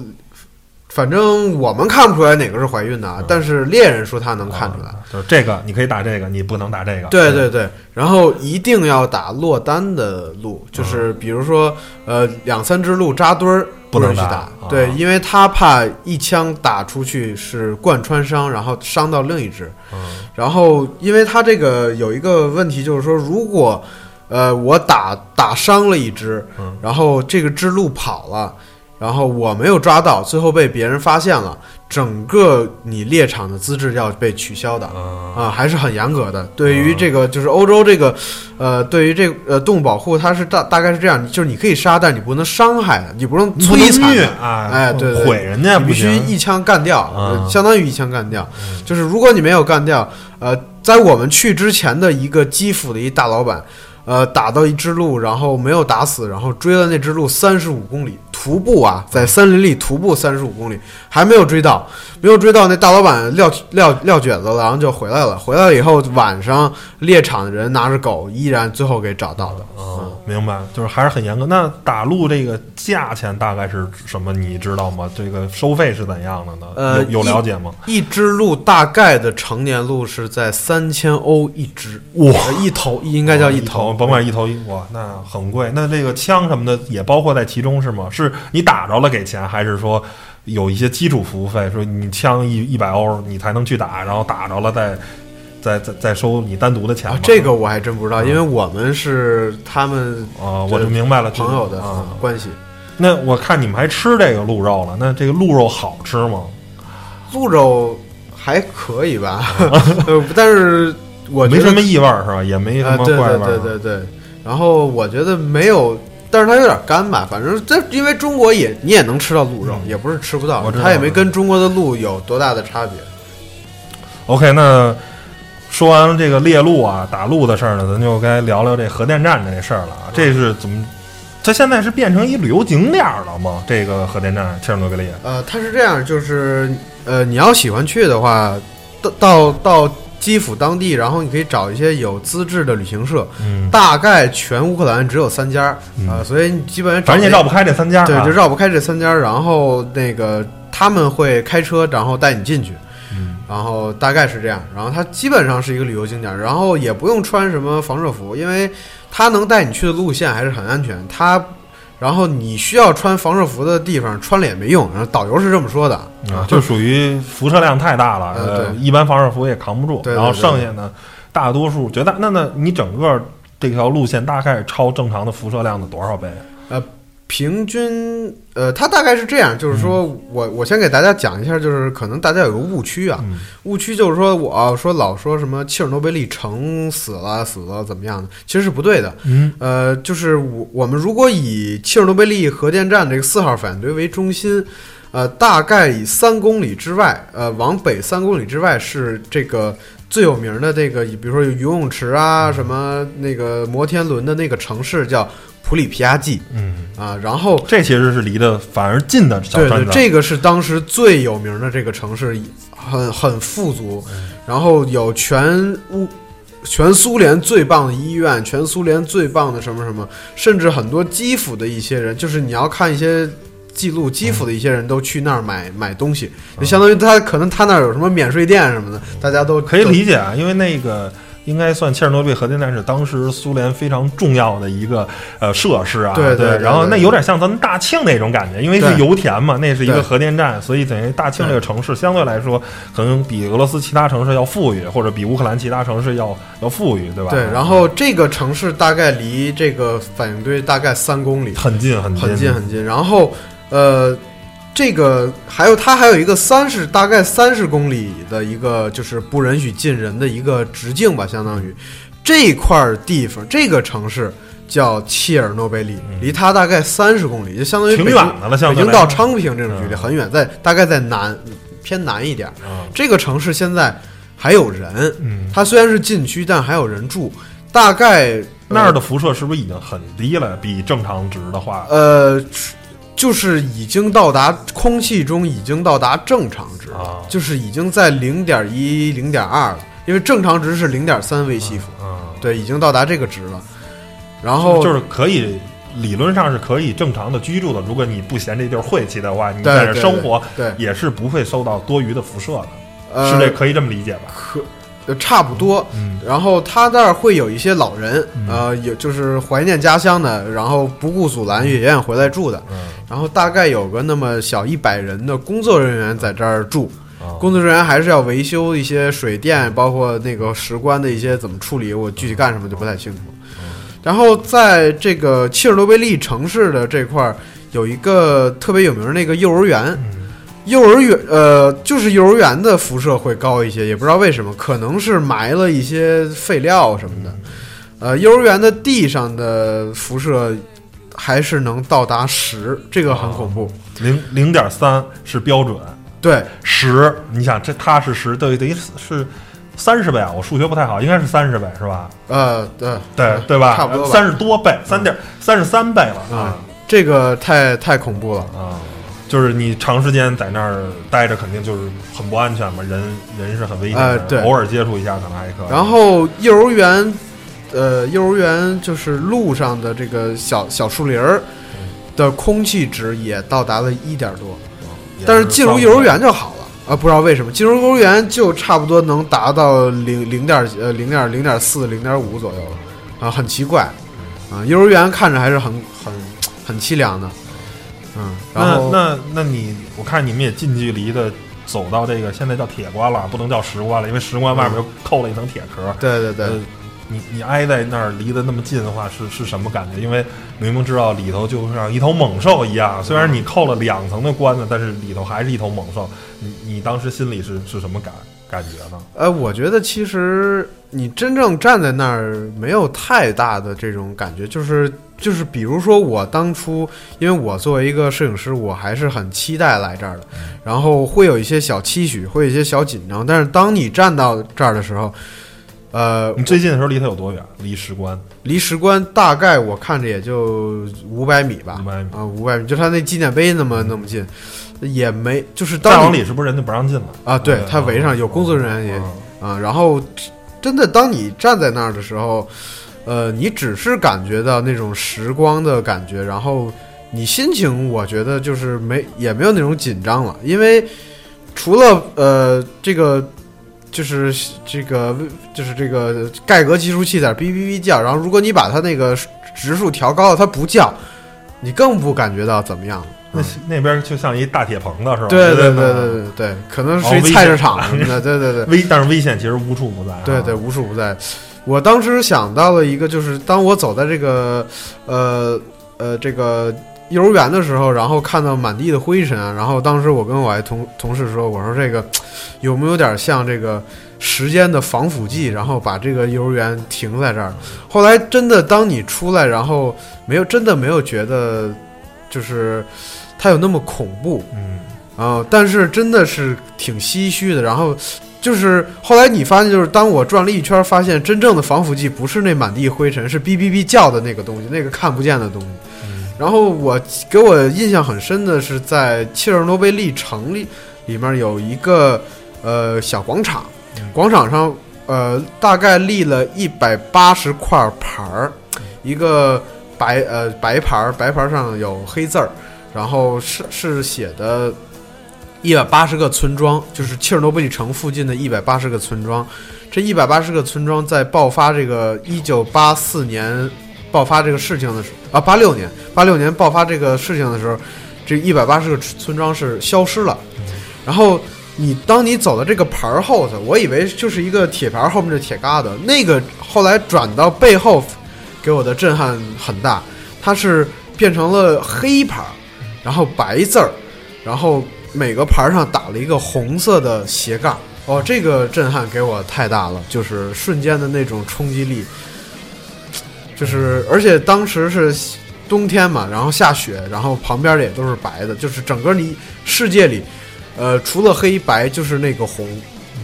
反正我们看不出来哪个是怀孕的，但是猎人说他能看出来。就是这个，你可以打这个，你不能打这个。对对对，然后一定要打落单的鹿，就是比如说，呃，两三只鹿扎堆儿不能去打。对，因为他怕一枪打出去是贯穿伤，然后伤到另一只。嗯。然后，因为他这个有一个问题，就是说，如果呃我打打伤了一只，然后这个只鹿跑了。然后我没有抓到，最后被别人发现了，整个你猎场的资质要被取消的啊，还是很严格的。对于这个，就是欧洲这个，呃，对于这个呃动物保护，它是大大概是这样，就是你可以杀，但你不能伤害，你不能摧残啊，哎，对对，毁人家，必须一枪干掉，相当于一枪干掉。就是如果你没有干掉，呃，在我们去之前的一个基辅的一大老板。呃，打到一只鹿，然后没有打死，然后追了那只鹿三十五公里，徒步啊，在森林里徒步三十五公里，还没有追到，没有追到，那大老板撂撂撂蹶子了，然后就回来了。回来了以后，晚上猎场的人拿着狗，依然最后给找到的。嗯，明白，就是还是很严格。那打鹿这个价钱大概是什么？你知道吗？这个收费是怎样的呢？呃，有了解吗？一只鹿大概的成年鹿是在三千欧一只，哇，一头应该叫一头。甭管一头一哇，那很贵。那这个枪什么的也包括在其中是吗？是你打着了给钱，还是说有一些基础服务费？说你枪一一百欧你才能去打，然后打着了再再再再收你单独的钱？这个我还真不知道，因为我们是他们啊，我就明白了，朋友的关系。那我看你们还吃这个鹿肉了，那这个鹿肉好吃吗？鹿肉还可以吧，但是。我没什么异味儿是吧？也没什么怪味。对对对对。然后我觉得没有，但是它有点干吧。反正这因为中国也你也能吃到鹿肉，也不是吃不到。它也没跟中国的鹿有多大的差别。OK，那说完了这个猎鹿啊、打鹿的事儿呢，咱就该聊聊这核电站这事儿了啊。这是怎么？它现在是变成一旅游景点了吗？这个核电站切尔诺贝利？呃，它是这样，就是呃，你要喜欢去的话，到到到。基辅当地，然后你可以找一些有资质的旅行社，大概全乌克兰只有三家啊，所以你基本上反正也绕不开这三家，对，就绕不开这三家。然后那个他们会开车，然后带你进去，然后大概是这样。然后它基本上是一个旅游景点，然后也不用穿什么防热服，因为它能带你去的路线还是很安全。它。然后你需要穿防射服的地方穿了也没用，然后导游是这么说的啊，就属于辐射量太大了，呃，一般防射服也扛不住。然后剩下呢，大多数觉得那那你整个这条路线大概超正常的辐射量的多少倍？呃，平均，呃，它大概是这样，就是说我我先给大家讲一下，就是可能大家有个误区啊，嗯。误区就是说我说老说什么切尔诺贝利城死了死了怎么样的，其实是不对的。嗯。呃，就是我我们如果以切尔诺贝利核电站这个四号反应堆为中心，呃，大概以三公里之外，呃，往北三公里之外是这个最有名的这个，比如说有游泳池啊，什么那个摩天轮的那个城市叫普里皮亚季。嗯，啊，然后这其实是离得反而近的小对对，这个是当时最有名的这个城市，很很富足，然后有全乌。全苏联最棒的医院，全苏联最棒的什么什么，甚至很多基辅的一些人，就是你要看一些记录，基辅的一些人都去那儿买买东西，就相当于他可能他那儿有什么免税店什么的，大家都可以理解啊，因为那个应该算切尔诺贝利核电站是当时苏联非常重要的一个呃设施啊。对对对然后那有点像咱们大庆那种感觉，因为是油田嘛，那是一个核电站，所以等于大庆这个城市相对来说可能比俄罗斯其他城市要富裕，或者比乌克兰其他城市要要富裕，对吧？对，然后这个城市大概离这个反应堆大概三公里，很近很近很近很近。然后，呃，这个还有它还有一个三十大概三十公里的一个就是不允许进人的一个直径吧，相当于这块儿地方这个城市叫切尔诺贝利，离它大概三十公里，就相当于挺远的了，像北对来说京到昌平这种距离嗯很远，在大概在南偏南一点这个城市现在还有人，嗯，它虽然是禁区，但还有人住。大概那儿的辐射是不是已经很低了？比正常值的话，呃，就是已经到达空气中已经到达正常值了，啊就是已经在零点一、零点二了，因为正常值是零点三微西弗，嗯，对，已经到达这个值了。然后就是可以。理论上是可以正常的居住的，如果你不嫌这地儿晦气的话，你在这生活对，也是不会受到多余的辐射的，呃，是这可以这么理解吧？可呃差不多。嗯。然后他那儿会有一些老人，嗯。呃，有就是怀念家乡的，然后不顾阻拦也愿意回来住的。嗯。然后大概有个那么小一百人的工作人员在这儿住，啊工作人员还是要维修一些水电，包括那个石棺的一些怎么处理，我具体干什么就不太清楚。然后在这个切尔诺贝利城市的这块儿，有一个特别有名的那个幼儿园，嗯幼儿园呃，就是幼儿园的辐射会高一些，也不知道为什么，可能是埋了一些废料什么的。呃，幼儿园的地上的辐射还是能到达十，这个很恐怖。零零点三是标准，对，十，你想这它是十，等于等于是三十倍啊！我数学不太好，应该是三十倍是吧？呃，对，对对吧？差不多三十多倍，三点三十三倍了啊，这个太太恐怖了。啊！就是你长时间在那儿待着，肯定就是很不安全嘛，人人是很危险的，呃对偶尔接触一下可能还可以。然后幼儿园，呃，幼儿园就是路上的这个小小树林儿的空气值也到达了一点多，也但是进入幼儿园就好了。啊，不知道为什么进入幼儿园就差不多能达到零零点呃零点零点四零点五左右了，啊，很奇怪，啊，幼儿园看着还是很很很凄凉的，嗯，然那后那那你，我看你们也近距离的走到这个现在叫铁棺了，不能叫石棺了，因为石棺外面又扣了一层铁壳。对对对，呃，你你挨在那儿离得那么近的话，是是什么感觉？因为明明知道里头就像一头猛兽一样，虽然你扣了两层的棺子，但是里头还是一头猛兽。你你当时心里是是什么感感觉呢？呃，我觉得其实你真正站在那儿，没有太大的这种感觉，就是就是，比如说我当初，因为我作为一个摄影师，我还是很期待来这儿的，然后会有一些小期许，会有一些小紧张，但是当你站到这儿的时候，呃你，最近的时候离它有多远？离石棺离石棺大概我看着也就五百米吧，500米啊，五百米，就他那纪念碑那么那么近，也没就是再往里是不是人就不让进了？啊，对对他围上有工作人员也嗯啊，然后真的当你站在那儿的时候，呃，你只是感觉到那种时光的感觉，然后你心情，我觉得就是没也没有那种紧张了，因为除了呃这个。就是这个，就是这个盖革计数器在哔哔哔叫，然后如果你把它那个值数调高了，它不叫，你更不感觉到怎么样了。那那边就像一大铁棚子是吧？对对对对对对对，可能哦是一菜市场什么的，对对对。危，但是危险其实无处不在啊。对对，无处不在。我当时想到了一个，就是当我走在这个，呃呃，这个幼儿园的时候，然后看到满地的灰尘啊，然后当时我跟我爱同同事说，我说这个 有没有点像这个时间的防腐剂，然后把这个幼儿园停在这儿。后来真的当你出来，然后没有真的没有觉得就是它有那么恐怖嗯啊、但是真的是挺唏嘘的。然后就是后来你发现，就是当我转了一圈，发现真正的防腐剂不是那满地灰尘，是哔哔哔叫的那个东西，那个看不见的东西。嗯然后我给我印象很深的是，在切尔诺贝利城里里面有一个呃小广场嗯，广场上呃大概立了一百八十块牌儿，一个白呃白牌儿，白牌儿上有黑字儿，然后是是写的。一百八十个村庄，就是切尔诺贝利城附近的一百八十个村庄。这一百八十个村庄在爆发这个一九八四年爆发这个事情的时候啊，八六年八六年爆发这个事情的时候，这一百八十个村庄是消失了。然后你当你走到这个牌儿后头，我以为就是一个铁牌后面的铁疙瘩，那个后来转到背后，给我的震撼很大，它是变成了黑牌，然后白字儿，然后每个牌儿上打了一个红色的斜杠。哦，这个震撼给我太大了，就是瞬间的那种冲击力，就是而且当时是冬天嘛，然后下雪，然后旁边的也都是白的，就是整个你世界里，呃，除了黑白就是那个红，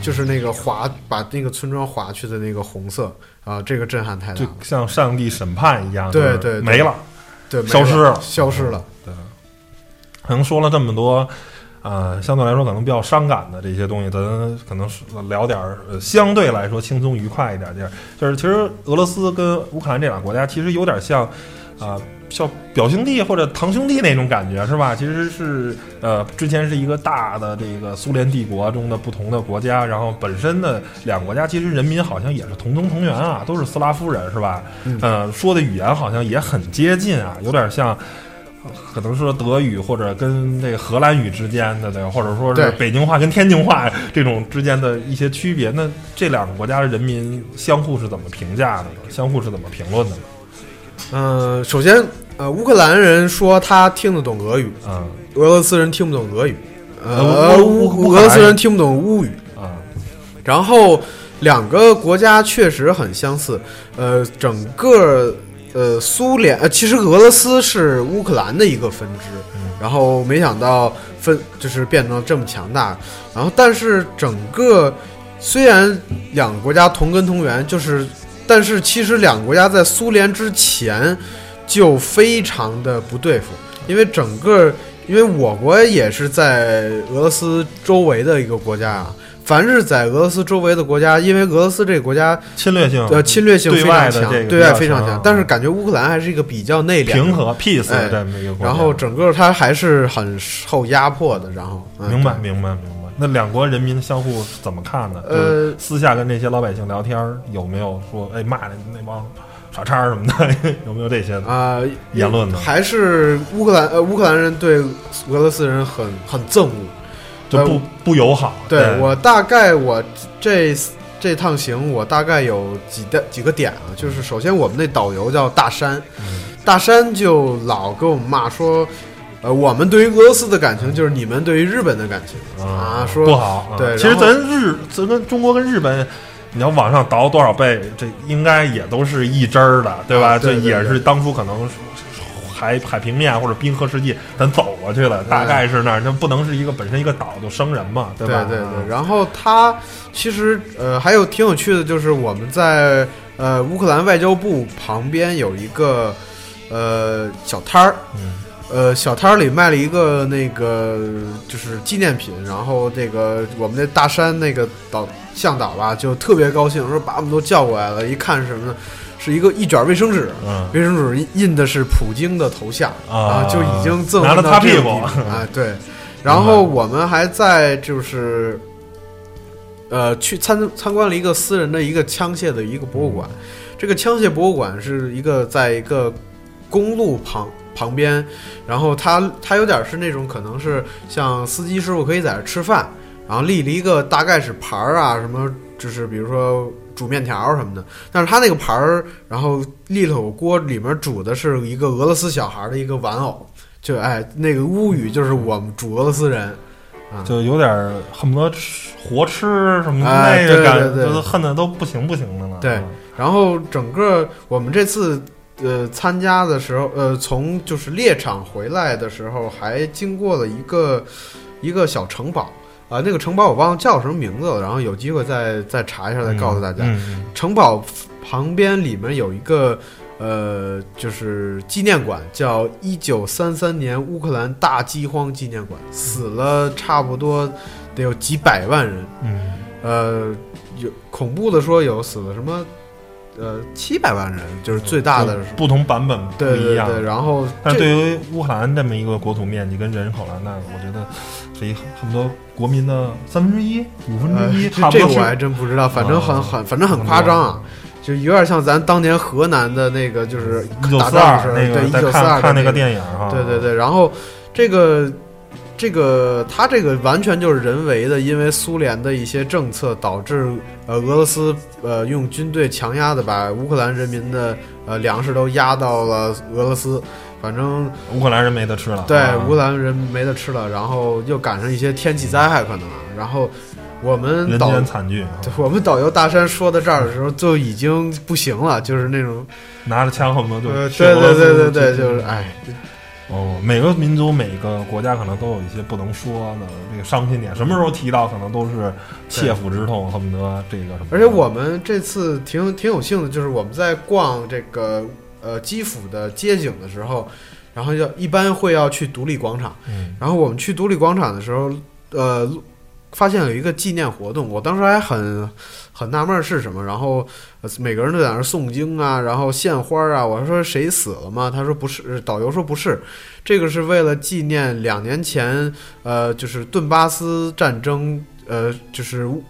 就是那个划把那个村庄划去的那个红色啊、这个震撼太大就了，像上帝审判一样，对对对没了。对，消失了消失了，对，可能说了这么多，呃，相对来说可能比较伤感的这些东西，咱可能是聊点儿、呃、相对来说轻松愉快一点点儿。就是其实俄罗斯跟乌克兰这俩国家其实有点像，啊、像表兄弟或者堂兄弟那种感觉是吧？其实是呃，之前是一个大的这个苏联帝国中的不同的国家，然后本身的两个国家其实人民好像也是同宗同源啊，都是斯拉夫人是吧？嗯呃，说的语言好像也很接近啊，有点像。可能说德语或者跟这个荷兰语之间的，对，或者说是北京话跟天津话 这种之间的一些区别，那这两个国家的人民相互是怎么评价的呢？相互是怎么评论的呢？嗯、首先，呃，乌克兰人说他听得懂俄语，嗯俄罗斯人听不懂俄语，呃俄乌克兰罗斯人听不懂乌语。啊然后两个国家确实很相似，呃，整个呃苏联呃，其实俄罗斯是乌克兰的一个分支，嗯然后没想到分就是变成这么强大，然后但是整个虽然两个国家同根同源，就是但是其实两个国家在苏联之前就非常的不对付，因为整个因为我国也是在俄罗斯周围的一个国家啊。凡是在俄罗斯周围的国家，因为俄罗斯这个国家侵略性呃侵略性非对外常强，对外非常强，但是感觉乌克兰还是一个比较内敛、平和 peace 哎的这么一个国家，然后整个它还是很受压迫的，然后、嗯、明白明白明白。那两国人民相互怎么看呢？呃私下跟那些老百姓聊天儿，有没有说哎骂那那帮傻叉儿什么的？有没有这些呢？啊、言论呢还是乌克兰呃乌克兰人对俄罗斯人很很憎恶。就不不友好。对我大概我这这趟行我大概有几的几个点啊，就是首先我们那导游叫大山，嗯大山就老跟我们骂说。呃，我们对于俄罗斯的感情就是你们对于日本的感情啊，说不好。啊对其实咱日咱跟中国跟日本，你要往上倒多少倍，这应该也都是一支儿的，对吧？这也是当初可能是海海平面或者冰河世纪咱走过去了，大概是那儿，那不能是一个本身一个岛就生人嘛，对吧？对对对然后它其实呃还有挺有趣的，就是我们在呃乌克兰外交部旁边有一个呃小摊儿，嗯呃小摊儿里卖了一个那个就是纪念品，然后这个我们那大山那个导向导吧就特别高兴，说把我们都叫过来了，一看是什么呢？是一个一卷卫生纸，嗯卫生纸印的是普京的头像啊就已经赠拿了到擦屁股 啊，对。然后我们还在就是，呃，去参参观了一个私人的一个枪械的一个博物馆。这个枪械博物馆是一个在一个公路旁旁边，然后它它有点是那种可能是像司机师傅可以在这吃饭，然后立了一个大概是牌儿啊什么，就是比如说煮面条什么的。但是他那个盘儿，然后立了口锅，里面煮的是一个俄罗斯小孩的一个玩偶。就哎那个乌语就是我们煮俄罗斯人啊，就有点儿恨不得吃活吃什么哎那个感，对对对就是恨的都不行不行的了。对然后整个我们这次呃参加的时候，呃从就是猎场回来的时候，还经过了一个一个小城堡啊、那个城堡我忘了叫什么名字了，然后有机会再再查一下，再告诉大家。城堡旁边里面有一个呃，就是纪念馆，叫一九三三年乌克兰大饥荒纪念馆，死了差不多得有几百万人。嗯呃，有恐怖的说有死了什么，呃，七百万人，就是最大的。不同版本不一样。对对对，然后但对于乌克兰这么一个国土面积跟人口来，那我觉得是一很多国民的三分之一、五分呃之一，这差不多是这个我还真不知道，反正很啊很反正很夸张啊，就有点像咱当年河南的那个，就是一九四二那个在九四二看看那个个电影哈。对对对，然后这个这个他这个完全就是人为的，因为苏联的一些政策导致呃俄罗斯呃用军队强压的把乌克兰人民的呃粮食都压到了俄罗斯，反正乌克兰人没得吃了。对啊乌克兰人没得吃了，然后又赶上一些天气灾害可能，啊然后我们人惨剧，我们导游大山说到这儿的时候就已经不行了，就是那种拿着枪恨不得就呃对对对对对，就是哎哦，每个民族、每个国家可能都有一些不能说的这个伤心点，什么时候提到可能都是切肤之痛，恨不得这个什么。而且我们这次挺挺有幸的，就是我们在逛这个呃基辅的街景的时候，然后要一般会要去独立广场，嗯然后我们去独立广场的时候，呃，发现有一个纪念活动，我当时还很很纳闷儿是什么，然后、呃每个人都在那儿诵经啊，然后献花啊，我说谁死了吗？他说不是，导游说不是，这个是为了纪念两年前呃就是顿巴斯战争，呃就是乌。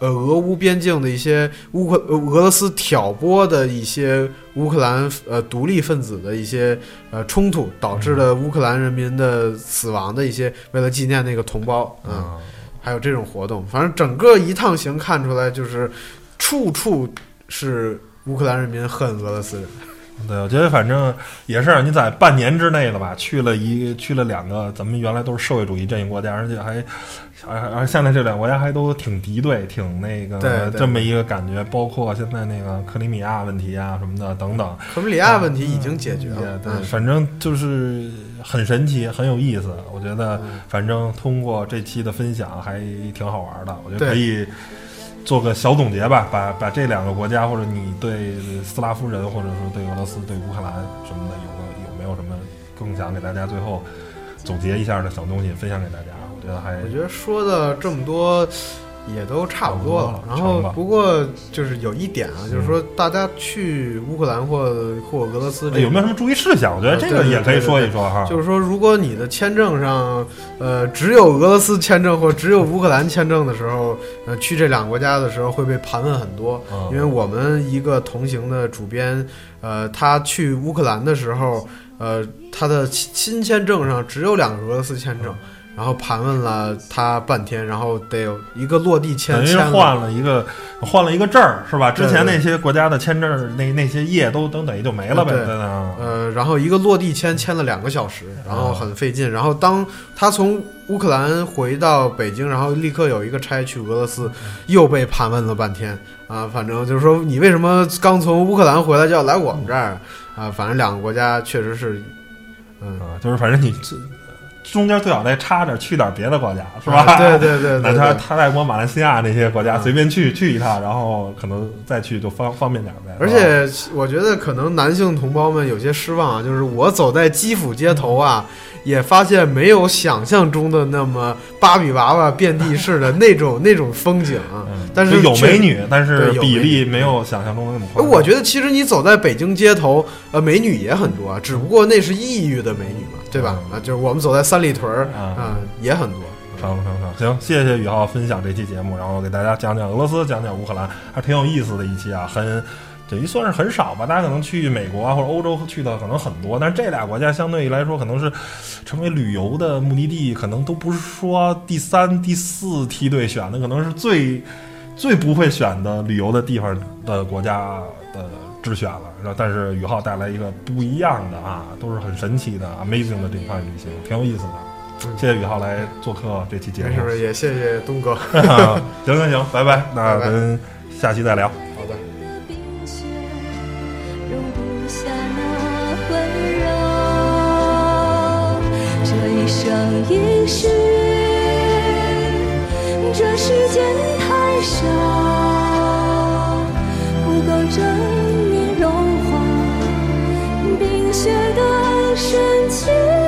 呃，俄乌边境的一些乌克呃俄罗斯挑拨的一些乌克兰呃独立分子的一些呃冲突，导致了乌克兰人民的死亡的一些，为了纪念那个同胞，嗯，啊，还有这种活动，反正整个一趟行看出来就是处处是乌克兰人民恨俄罗斯人，对，我觉得反正也是你在半年之内了吧，去了一去了两个咱们原来都是社会主义阵营国家，而且还而而现在这两个国家还都挺敌对，挺那个这么一个感觉，包括现在那个克里米亚问题啊什么的等等。克里米亚问题已经解决也了，对，嗯反正就是很神奇，很有意思。我觉得，嗯反正通过这期的分享还挺好玩的。我觉得可以做个小总结吧，把把这两个国家，或者你对斯拉夫人，或者说对俄罗斯、对乌克兰什么的，有个有没有什么更想给大家最后总结一下的小东西分享给大家？我觉得还我觉得说的这么多也都差不多了。然后不过就是有一点啊，就是说大家去乌克兰或或俄罗斯这哎有没有什么注意事项？我觉得这个也可以说一说哈。就是说，如果你的签证上，呃，只有俄罗斯签证或只有乌克兰签证的时候，呃，去这两个国家的时候会被盘问很多。嗯因为我们一个同行的主编，呃，他去乌克兰的时候，呃，他的新新签证上只有两个俄罗斯签证，然后盘问了他半天，然后得有一个落地签等于换了一个换了一个证儿是吧？之前那些国家的签证儿那那些页都都等于就没了呗，对对的。呃，然后一个落地签签了两个小时，然后很费劲。然后当他从乌克兰回到北京，然后立刻有一个差去俄罗斯，又被盘问了半天啊。反正就是说，你为什么刚从乌克兰回来就要来我们这儿啊？反正两个国家确实是，嗯，啊，就是反正你这中间最好再插着去点别的国家，是吧？啊对对对哪怕对对。泰国、马来西亚那些国家，啊随便去去一趟，然后可能再去就方方便点呗。而且我觉得可能男性同胞们有些失望啊，就是我走在基辅街头啊，也发现没有想象中的那么芭比娃娃遍地是的那种 那种风景啊。嗯但是就有确美女，但是比例没有想象中的那么夸张。我觉得其实你走在北京街头，呃，美女也很多啊，只不过那是异域的美女嘛，对吧？嗯啊，就是我们走在三里屯儿啊啊，也很多。成成成，行，谢谢宇浩分享这期节目，然后给大家讲讲俄罗斯，讲讲乌克兰，还挺有意思的一期啊，很等于算是很少吧。大家可能去美国啊或者欧洲去的可能很多，但是这俩国家相对于来说可能是成为旅游的目的地，可能都不是说第三、第四梯队选的，可能是最最不会选的旅游的地方的国家的之选了。然后，但是宇浩带来一个不一样的啊，都是很神奇的、amazing 的这趟旅行，挺有意思的。谢谢宇浩来做客这期节目没。事，也谢谢东哥。行行行，拜拜，那咱下期再聊。好的。的冰雪容不下那温柔。这一生一世，这世间太少，不够证明融化冰雪的深情。